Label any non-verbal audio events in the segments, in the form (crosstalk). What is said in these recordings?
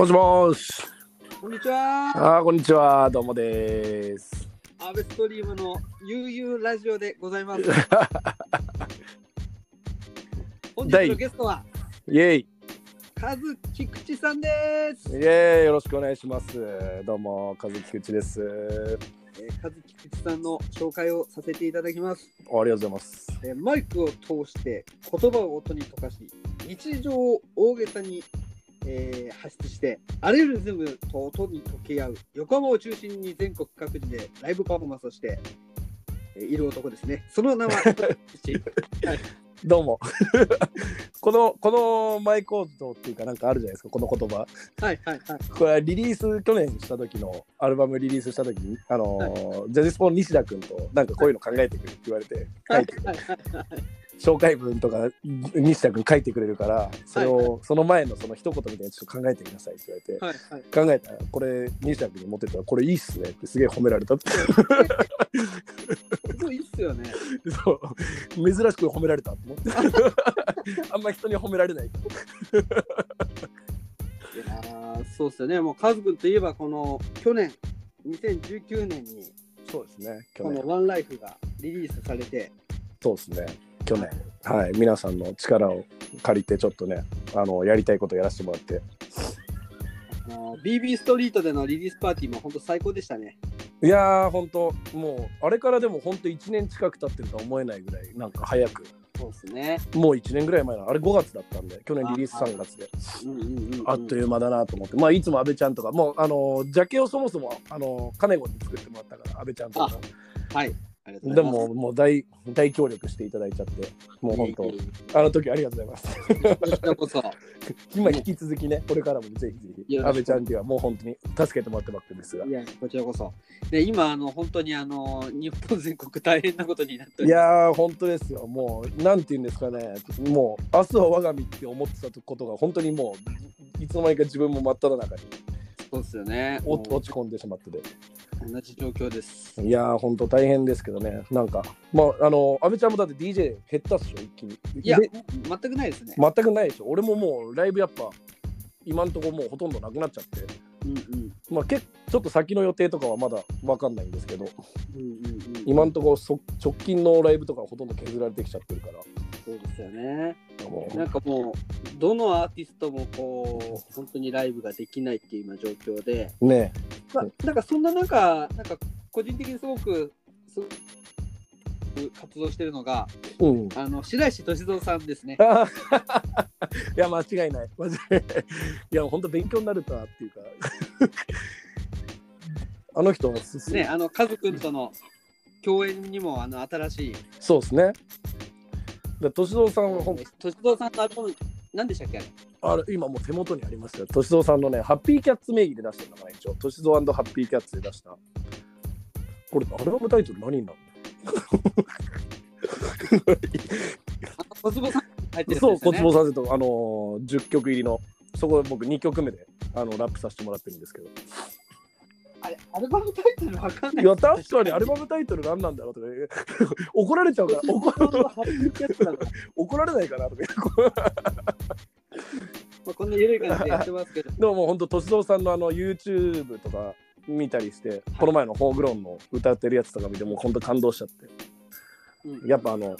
も、もしもーし。こんにちは。あー、こんにちは。どうもです。アベストリームの悠々ラジオでございます。(laughs) 本日のゲストは、イェイ。カズキクチさんです。イェイ。よろしくお願いします。どうも、和樹口です。えー、カズキクチさんの紹介をさせていただきます。ありがとうございます。えーマイクを通して言葉を音に溶かし、日常を大げさに、えー発出して、アレルズムと音に溶け合う、横浜を中心に全国各地でライブパフォーマンスをして、えーいる男ですね。その名は、(laughs) はいどうも。(laughs) この、このマイコードっていうかなんかあるじゃないですか、この言葉。はいはいはい。これはリリース、去年した時のアルバムリリースした時に、あのージャズスポン西田君となんかこういうの考えてくれって言われて、書いて、はいはいはい紹介文とか西田君書いてくれるから、それを、その前のその一言みたいにちょっと考えてくださいって言われて、はいはい。考えたらこれ西田君に持ってったらこれいいっすねってすげえ褒められたって。いいいっすよね。そう。珍しく褒められたと思って。(laughs) あんま人に褒められない。いやーそうっすよね。もうカズくんといえばこの去年2019年にそうですねこのワンライフがリリースされて、そうですね去年はい皆さんの力を借りてちょっとねあのやりたいことやらせてもらって。あの BB ストリートでのリリースパーティーも本当最高でしたね。いやーほんともうあれからでもほんと1年近く経ってるとは思えないぐらいなんか早く。そうですね。もう1年ぐらい前のあれ5月だったんで去年リリース3月で。あっという間だなと思って、まあいつも阿部ちゃんとかもうあのジャケをそもそもあのカネゴに作ってもらったから阿部ちゃんとか。もはい。で。ももう大大協力していただいちゃってもう本当あの時ありがとうございますえこそ。(laughs) 今引き続きねこれからもぜひぜひよろしく阿部ちゃんにはもう本当に助けてもらってばっかりですがいや、こちらこそ。で、今、あの、本当にあの、日本全国大変なことになっておい。やー本当ですよもうなんて言うんですかねもう明日は我が身って思ってたことが本当にもういつの間にか自分も真っ只中にそうですよね。落ち込んでしまってて同じ状況です。いやー、ほんと大変ですけどね、なんか、まあ、あの、阿部ちゃんもだって DJ 減ったっしょ、一気に。いや、で全くないですね。全くないでしょ。俺ももう、ライブやっぱ、今んとこもうほとんどなくなっちゃって、うんうん。まあ、けちょっと先の予定とかはまだわかんないんですけど、うんうんうん、今んとこそ直近のライブとかはほとんど削られてきちゃってるから、そうですよね。なんかもう、どのアーティストもこう、本当にライブができないっていう今状況で、ねまあ、なんかそんな中、なんか個人的にすごく、すごく活動してるのが、うん。あの白石俊三さんですね。(laughs) いや、間違いない。マジで。いや、ほんと勉強になるなっていうか。(laughs) あの人、すね、あの、カズくんとの共演にも、あの、新しい、そうですね。で、敏郎さんはほん俊三さんのアルバム、何でしたっけあれ？今もう手元にありますよ。としぞうさんのね、ハッピーキャッツ名義で出してるのかな、一応。としぞうハッピーキャッツで出した。これ、アルバムタイトル何になるあの小坪さん入ってるやつそう、小坪さんと、あのー、10曲入りの、そこ僕2曲目であのラップさせてもらってるんですけど。あれ、アルバムタイトルわかんないいや、確かにアルバムタイトル何なんだろうとか、(laughs) 怒られちゃうから、(laughs) 怒ら (laughs) 怒られないかなとか。まあ、こんな緩い感じでやってますけど。でももう本当、としぞうさんのあの YouTube とか見たりして、この前のホーグローンの歌ってるやつとか見て、もう本当感動しちゃって。うんやっぱあの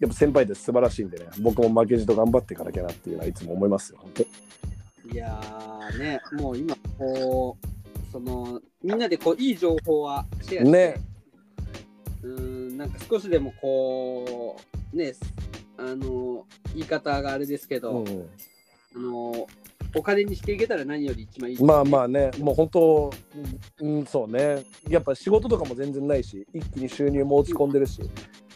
やっぱ先輩です素晴らしいんでね、僕も負けじと頑張っていかなきゃなっていうのはいつも思いますよ、本当。いやーね、もう今、こう、その、みんなでこう、いい情報はシェアして、ね。うーん、なんか少しでもこう、ね、あの、言い方があれですけど、うあの、お金にしていけたら何より一番いい、ん、まあまあ。あね、もう本当、うん、うんそうね、やっぱ仕事とかも全然ないし、一気に収入も落ち込んでるし、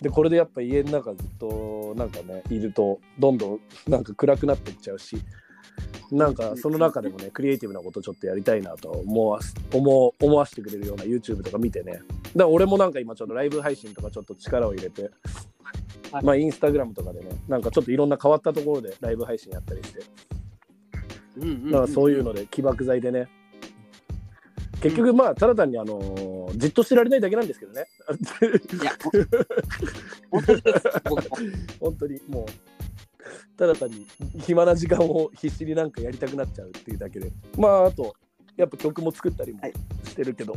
で、これでやっぱ家の中ずっとなんかね、いると、どんどんなんか暗くなっていっちゃうし、なんかその中でもね、クリエイティブなことちょっとやりたいなと思わす思う思わせてくれるような YouTube とか見てね。だから俺もなんか今ちょっとライブ配信とかちょっと力を入れて、はい。まあインスタグラムとかでね、なんかちょっといろんな変わったところでライブ配信やったりして、うんうんうんだからそういうので起爆剤でね、結局まあただ単にあのーじっとしてられないだけなんですけどね。いや、(laughs) 本当にもうただ単に暇な時間を必死になんかやりたくなっちゃうっていうだけで。まああとやっぱ曲も作ったりもはい。してるけど、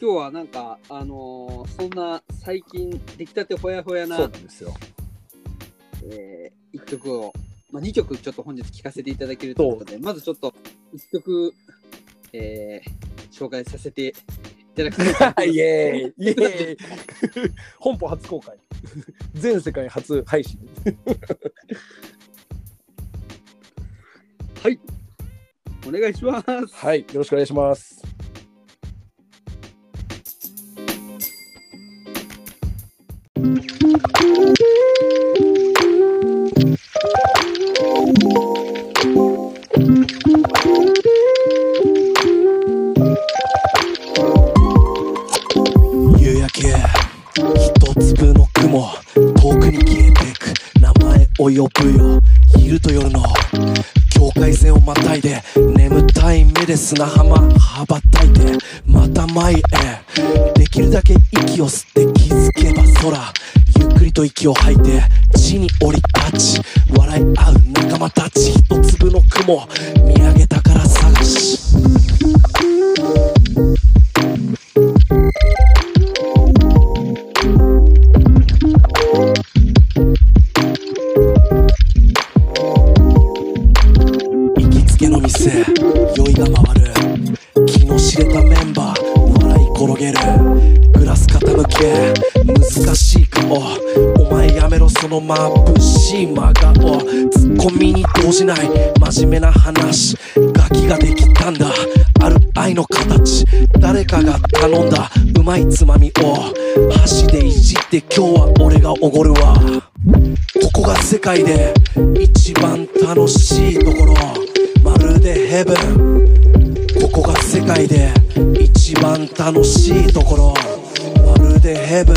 今日はなんか、あのーそんな最近出来たてほやほやなそうなんですよ。えー、1曲を、まあ、2曲ちょっと本日聴かせていただけるということで、まずちょっと1曲、えー、紹介させていただきます。(laughs) イエーイ。イエーイ。(laughs) 本邦初公開 (laughs) 全世界初配信はい。お願いします。はいよろしくお願いします前を呼ぶよ昼と夜の境界線をまたいで眠たい目で砂浜羽ばたいてまた前へ。できるだけ息を吸って気づけば空ゆっくりと息を吐いて地に降り立ち笑い合う仲間たち。一粒の雲見上げたから探し動じない真面目な話ガキができたんだ。ある愛の形誰かが頼んだ。うまいつまみを箸でいじって今日は俺がおごるわ。ここが世界で一番楽しいところ。まるでヘブン。ここが世界で一番楽しいところ。まるでヘブン。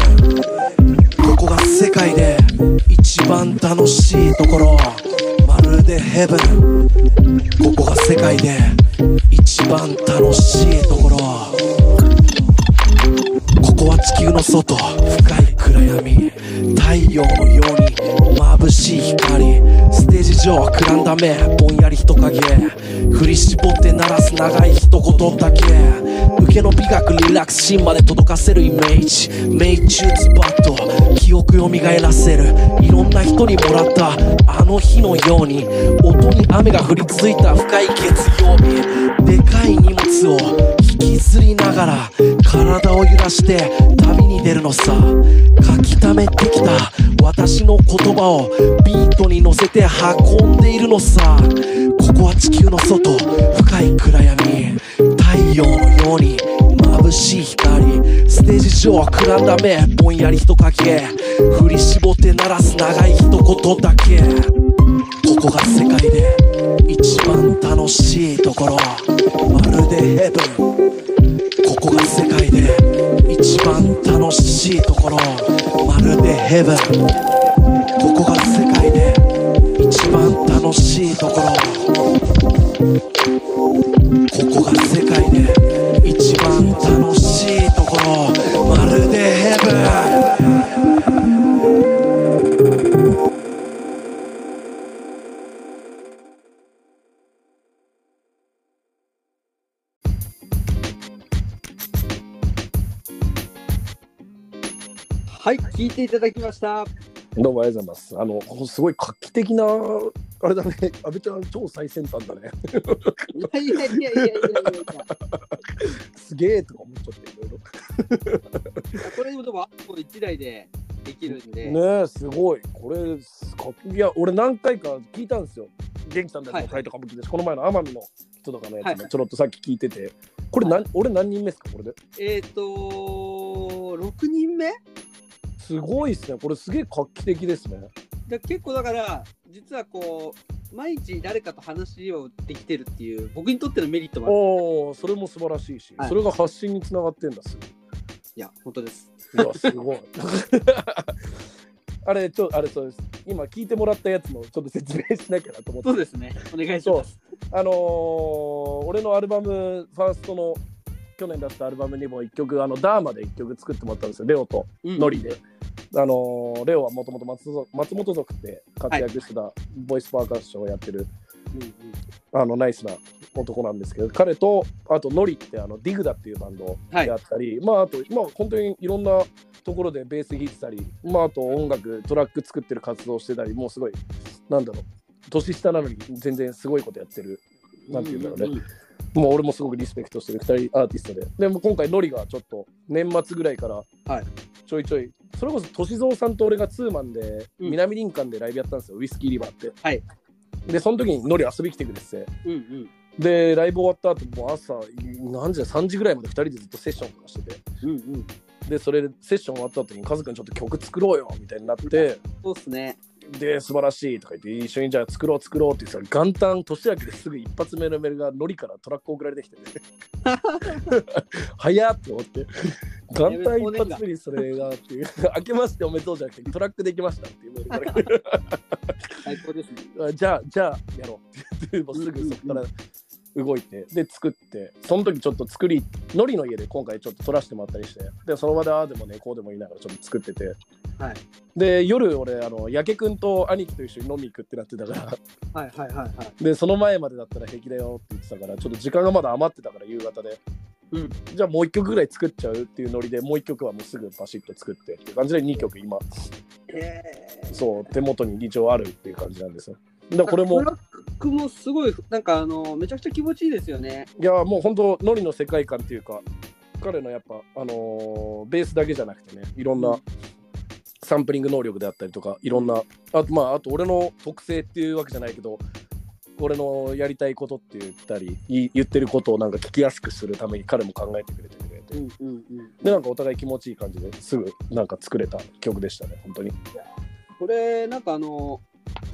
ここが世界で一番楽しいところ。るでヘブン。ここが世界で一番楽しいところ。ここは地球の外。深い暗闇。太陽のように眩しい光。ステージ上は暗んだ目ぼんやり人影。振り絞って鳴らす長い一言だけ。受けの美学リラックス芯まで届かせるイメージ。命中ズバッと記憶蘇らせる。いろんな人にもらった。あの日のように音に雨が降り続いた深い月曜日でかい荷物を引きずりながら体を揺らして旅に出るのさ。書き溜めてきた私の言葉をビートに乗せて運んでいるのさ。ここは地球の外深い暗闇太陽のように眩しい光。ステージ上は暗んだ目ぼんやり人影。振り絞って鳴らす長い一言だけ。ここが世界で一番楽しいところ。まるでヘブン。ここが世界で一番楽しいところ。まるでヘブン。ここが世界で一番楽しいところ。ここが世界で一番楽しいところまるでヘブンはい、聞いていただきました。どうもありがとうございます。あのすごい画期的なあれだね阿部ちゃん超最先端だね。いやいやいやいやいやいやいやすげえとか思っちゃっていろいこれでもあと1台でできるんで、ろねえすごい。これかい。や俺何回か聞いたんですよ。元気さんのやつの回とかも聞いたし、この前の奄美の人とかのやつもはい。はいちょろっとさっき聞いてて、これ何、俺何人目ですかこれで？えっ、ー、と6人目？すごいっすね。これすげえ画期的ですね。で結構だから実はこう毎日誰かと話をできてるっていう僕にとってのメリットもある。おおそれも素晴らしいし、はい。それが発信につながってんだ。い。や本当です。いやすごい。(laughs) あれちょあれそうです。今聞いてもらったやつもちょっと説明しなきゃなと思って。そうですね。お願いします。あのー俺のアルバムファーストの去年出したアルバムにも1曲あのダーマで1曲作ってもらったんですよ。レオとうん。ノリで、あのーレオはもともと松本松本族って活躍してたボイスパーカッションをやってる、うんうん。あのナイスな男なんですけど彼とあとノリってあのディグダっていうバンドをはい。やったり、まああとまあ本当にいろんなところでベース弾いてたりまああと音楽トラック作ってる活動してたりもうすごいなんだろう年下なのに全然すごいことやってるなんていうんだろうね、んんもう俺もすごくリスペクトしてる2人アーティストで。でも今回ノリがちょっと年末ぐらいからはいちょいちょい、それこそ歳三さんと俺がツーマンでうん。南林間でライブやったんですよ、ウイスキーリバーって。はい。でその時にノリ遊び来てくれてて。うんうん。でライブ終わった後もう朝何時だ？3時ぐらいまで2人でずっとセッションとかしてて。うんうん。でそれでセッション終わった後にカズくんちょっと曲作ろうよみたいになって。そうっすねで素晴らしいとか言って一緒にじゃあ作ろう作ろうって言ってたら元旦年明けですぐ一発目のメールがノリからトラック送られてきてね。早っって思って。元旦一発目にそれがっていう。明けましておめでとうじゃなくてトラックできましたっていうメールから最高ですね。じゃあじゃあやろうって。言ってもうすぐそこから動いて。で作って。その時ちょっと作りノリの家で今回ちょっと撮らせてもらったりして。でその場でああでもねこうでも言いながらちょっと作ってて。はい。で夜俺あの焼けくんと兄貴と一緒に飲み行くってなってたから。はいはいはいはい。でその前までだったら平気だよって言ってたからちょっと時間がまだ余ってたから夕方で。うん。じゃあもう一曲ぐらい作っちゃうっていうノリでもう一曲はもうすぐバシッと作ってっていう感じで2曲今。えそう手元に一応あるっていう感じなんですよ。だからこれもトラックもすごいなんかあのめちゃくちゃ気持ちいいですよね。いやもう本当ノリの世界観っていうか彼のやっぱあのーベースだけじゃなくてねいろんうなんサンプリング能力であったりとかいろんなあとまああと俺の特性っていうわけじゃないけど俺のやりたいことって言ったりい言ってることをなんか聞きやすくするために彼も考えてくれてくれて、うんうんうん。でなんかお互い気持ちいい感じですぐなんか作れた曲でしたね本当に。これなんかあの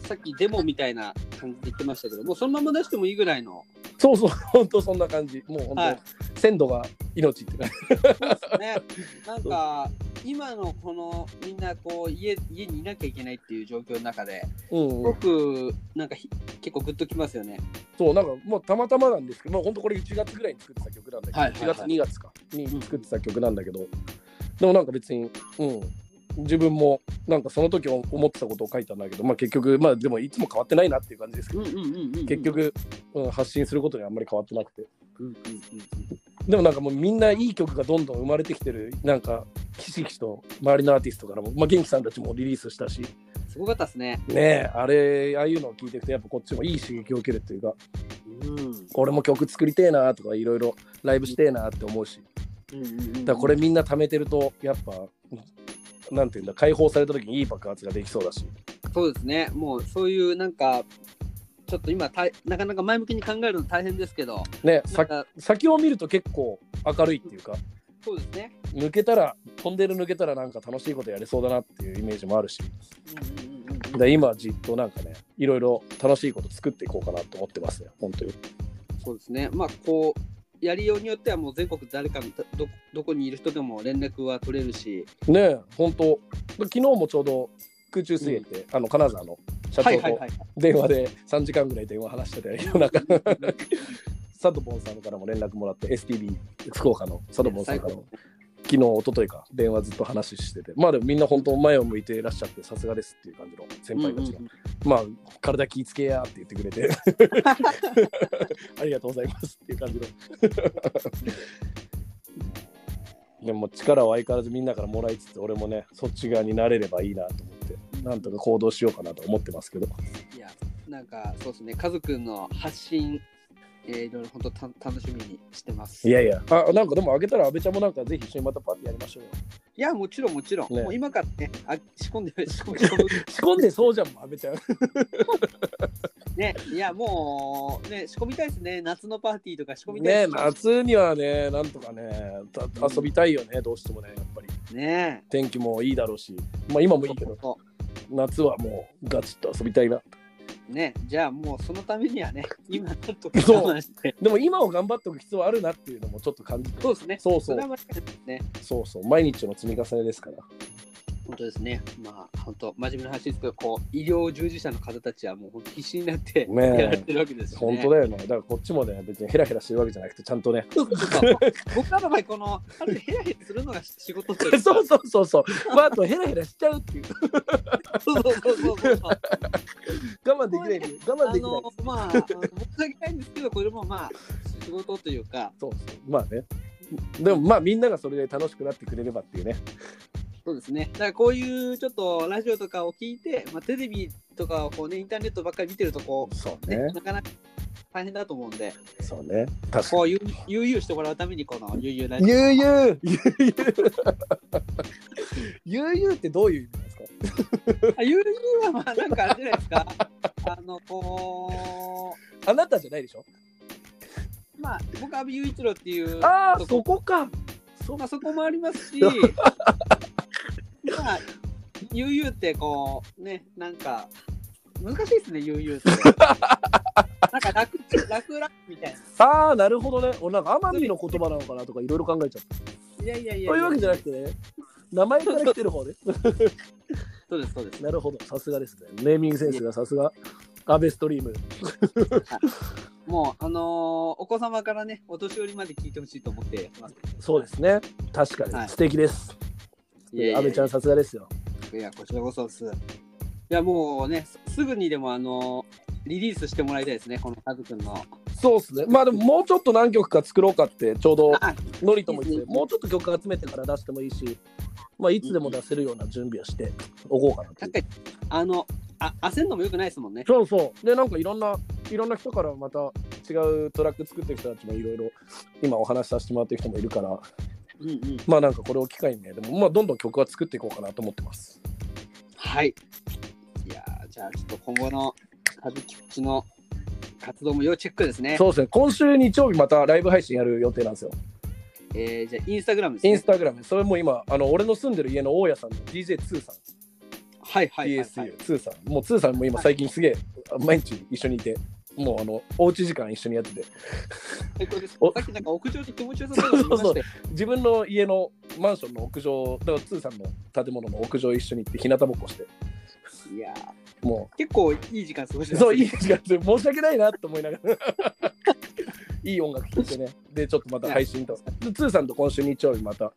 さっきデモみたいな感じで言ってましたけどもうそのまま出してもいいぐらいのそうそう (laughs) 本当そんな感じ。もう本当、はい。鮮度が命って感じ。ね。(laughs) なんか今のこのみんなこう家家にいなきゃいけないっていう状況の中でうん、すごくなんかひ結構グッときますよね。そうなんかもうたまたまなんですけど、まあ、本当これ1月ぐらいに作ってた曲なんだけど、はいはいはい。1月2月かに作ってた曲なんだけど、でもなんか別にうん自分もなんかその時思ってたことを書いたんだけど、まあ、結局まあでもいつも変わってないなっていう感じですけど、結局、うん、発信することにあんまり変わってなくて。でもなんかもうみんないい曲がどんどん生まれてきてるなんかひしひしと周りのアーティストからも、まあ、元気さんたちもリリースしたし。すごかったですね。ねえあれああいうのを聞いていくとやっぱこっちもいい刺激を受けるっていうかうん。俺も曲作りてえなとかいろいろライブしてえなって思うし。うんうんうん。だからこれみんな貯めてるとやっぱなんていうんだ解放された時にいい爆発ができそうだし。そうですね。もうそういうなんかちょっと今たいなかなか前向きに考えるの大変ですけど。ね先を見ると結構明るいっていうか。そうですね。抜けたらトンネル抜けたらなんか楽しいことやれそうだなっていうイメージもあるし。で今じっとなんかねいろいろ楽しいこと作っていこうかなと思ってますね本当に。そうですね。まあ、こう、やりようによってはもう全国誰かのどどこにいる人でも連絡は取れるし、ねえ本当。昨日もちょうど空中水泳って、あの金沢の社長と。電話で3時間ぐらい電話話してて夜中。(laughs) サドボンさんからも連絡もらって STB 福岡のサドボンさんからも昨日一昨日か電話ずっと話してて。まあでもみんな本当前を向いていらっしゃってさすがですっていう感じの先輩たちが、うんうんまあ体気ぃつけやって言ってくれて。(laughs) ありがとうございますっていう感じの。(laughs) でも力を相変わらずみんなからもらいつつ俺もねそっち側になれればいいなと思ってなんとか行動しようかなと思ってますけど。いや、なんかそうですね、家族の発信、えー、いろいろ本当た楽しみにしてます。いやいや。あなんかでもあげたら阿部ちゃんもなんかぜひ一緒にまたパーティーやりましょうよ。いや、もちろんもちろん。ね。もう今からね、あ仕込んで、仕込んで、仕込んで。そうじゃんもう阿部ちゃん。(laughs) ね、いや、もう、ね、仕込みたいですね。夏のパーティーとか仕込みたいね。夏にはねなんとかねた遊びたいよねどうしてもねやっぱり。ね。天気もいいだろうし。まあ今もいいけど。そ夏はもうガチッと遊びたいな。うね、じゃあもうそのためにはね、(laughs) 今なんとかそう我慢して。でも今を頑張っておく必要あるなっていうのもちょっと感じてそうですね。そうそうそね。そうそう毎日の積み重ねですから本当ですね。まあ、本当、真面目な話ですけど、こう、医療従事者の方たちはもう必死になってやられてるわけですよね。本当だよね。だからこっちもね、別にヘラヘラしてるわけじゃなくて、ちゃんとね。そうそうそう (laughs) 僕らの場合、この、あるヘラヘラするのが仕事というかそうそうそうそう。まあ、あとヘラヘラしちゃうっていう。そうそうそうそうそう。我慢できないね。我慢あできないの。、まあ、申し訳ないんですけど、これもまあ、仕事というか、そうそう。まあね。でもまあみんながそれで楽しくなってくれればっていうね。そうですね。だからこういうちょっとラジオとかを聞いて、まあ、テレビとかをこうね、インターネットばっかり見てると、こそうう、ね、ね。なかなか大変だと思うんで、そうね。確かこう、悠悠々してもらうために、この悠々ラに。ジオ。悠々悠々 (laughs) 悠々ってどういう意味なんですか？あ悠々はまあ、なんかあれじゃないですか。(laughs) あの、こあなたじゃないでしょ？う、まあ、僕、阿部雄一郎っていう、ああ、とそこか。そまあ、そこもありますし、(laughs) まあ、悠々ってこう、ね、なんか、難しいですね、悠々って。(laughs) なんか楽、楽楽みたいな。ああ、なるほどね。俺なんか奄美の言葉なのかなとかいろいろ考えちゃった。いやいやいやそういうわけじゃなくてね。名前から来てる方ね。そうです、そうです。なるほど。さすがですね。ネーミングセンスがさすが。アベストリーム。もう、あのーお子様からね、お年寄りまで聞いてほしいと思ってます。そうですね。確かに。はい素敵です。阿部ちゃんさすがですよ。いや、こちらこそです。いや、もうね、すすぐにでも、あのーリリースしてもらいたいですね、このカズくんの。そうですね。まあでももうちょっと何曲か作ろうかってちょうどあノリとも言ってもうちょっと曲集めてから出してもいいし、まあいつでも出せるような準備をしておこうかなってあの、あ焦るのもよくないですもんね。そうそう。で、なんかいろんな、いろんな人からまた違うトラック作ってる人たちもいろいろ今お話しさせてもらってる人もいるから、うんうん。まあなんかこれを機会にね、でもまあどんどん曲は作っていこうかなと思ってます。はい。いやーじゃあちょっと今後のカズキプチの活動も要チェックですね。そうですね。今週日曜日またライブ配信やる予定なんですよ。えー、じゃあインスタグラムですね。インスタグラム。それも今、あの俺の住んでる家の大家さんの DJ2 さん、はいはいはい、はい。TSU2 さん。もう2さんも今最近すげえ毎日一緒にいて、もうあのおうち時間一緒にやってて、さお。っきなんか屋上で気持ちよさそうなの見ましたよ自分の家のマンションの屋上、だから2さんの建物の屋上一緒に行って日向ぼっこして、いやもー結構いい時間過ごしう、てそう、いい時間で申し訳な (laughs) いなと思いながら。いい音楽聴いてね。で、ちょっとまた配信と。で、2さんと今週日曜日また、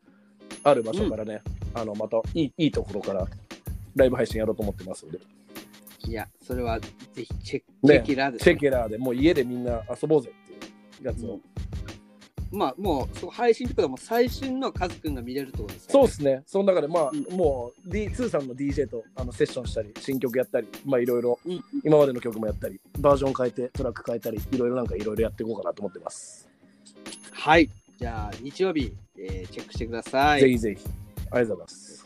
ある場所からね、あの、またいいいいところからライブ配信やろうと思ってますので、いや、それはぜひチェック、ねチェキラーです、チェケラーでもう家でみんな遊ぼうぜっていうやつを。うんまあもうそう配信とはもう最新のカズくんが見れるってことですよそうですね。その中でまあ、うんもう、D、2さんの DJ とあのセッションしたり、新曲やったり、まあいろいろ、うん今までの曲もやったり、バージョン変えて、トラック変えたり、いろいろなんかいろいろやっていこうかなと思ってます。はい。じゃあ日曜日、えーチェックしてください。ぜひぜひ。ありがとうございます。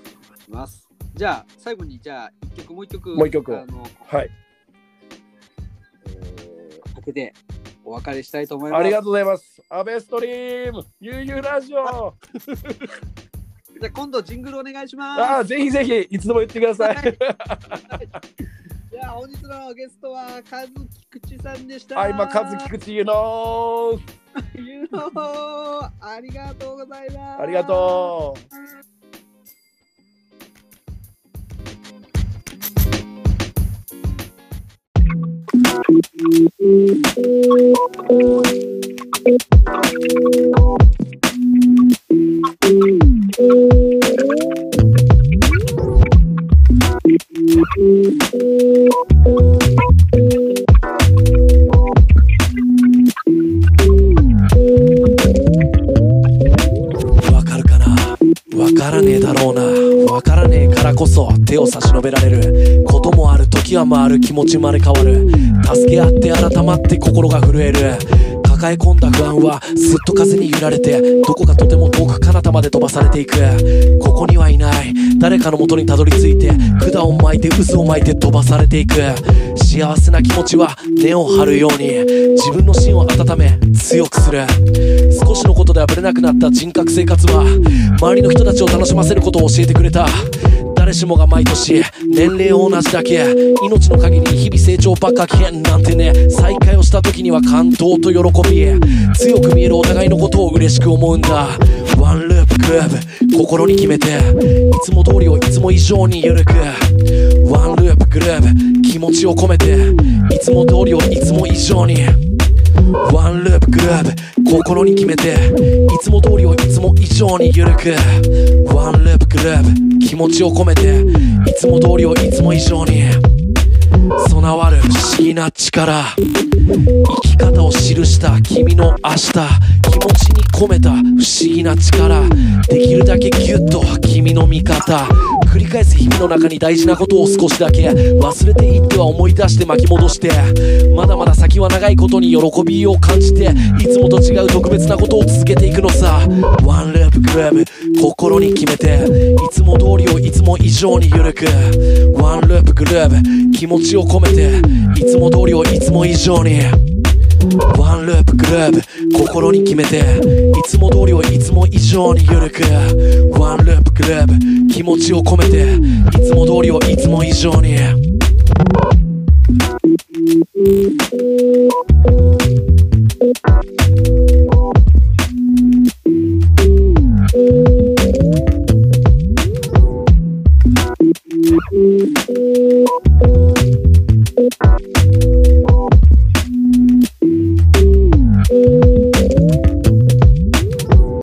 します。じゃあ最後にじゃあ一曲もう一曲もう一曲あの、はい。えー、かけてお別れしたいと思います。ありがとうございます。アベストリーム、ゆうゆうラジオ。あ (laughs) じゃあ今度ジングルお願いします。あ、ぜひぜひ、いつでも言ってください。(laughs) じゃあ本日のゲストはカズキクチさんでした。あ、今、カズキクチユのユーノありがとうございます。ありがとう。わかるかな？わからねえだろうな。わからねえからこそ手を差し伸べられる。こともある時は回る気持ちまれ変わる心が震える。抱え込んだ不安はすっと風に揺られてどこかとても遠く彼方まで飛ばされていく。ここにはいない。誰かの元にたどり着いて管を巻いて渦を巻いて飛ばされていく。幸せな気持ちは根を張るように自分の芯を温め強くする。少しのことではぶれなくなった人格生活は周りの人たちを楽しませることを教えてくれた。誰しもが毎年年齢同じだけ。命の限り日々成長ばっかけんなんてね。再会をした時には感動と喜び。強く見えるお互いのことを嬉しく思うんだ。ワンループグルーブ心に決めて。いつも通りをいつも以上に緩く。ワンループグルーブ気持ちを込めて。いつも通りをいつも以上に。ワンループグルーブ心に決めていつも通りをいつも以上に緩くワンループグルーブ気持ちを込めていつも通りをいつも以上に備わる不思議な力生き方を記した君の明日気持ちに込めた不思議な力できるだけギュッと君の味方繰り返す日々の中に大事なことを少しだけ忘れていっては思い出して巻き戻してまだまだ先は長いことに喜びを感じていつもと違う特別なことを続けていくのさ。ワンループグルーブ心に決めていつも通りをいつも以上に緩く。ワンループグルーブ気持ちを込めていつも通りをいつも以上に。ワンループグルーブ心に決めていつも通りをいつも以上に緩くワンループグルーブ気持ちを込めていつも通りをいつも以上に「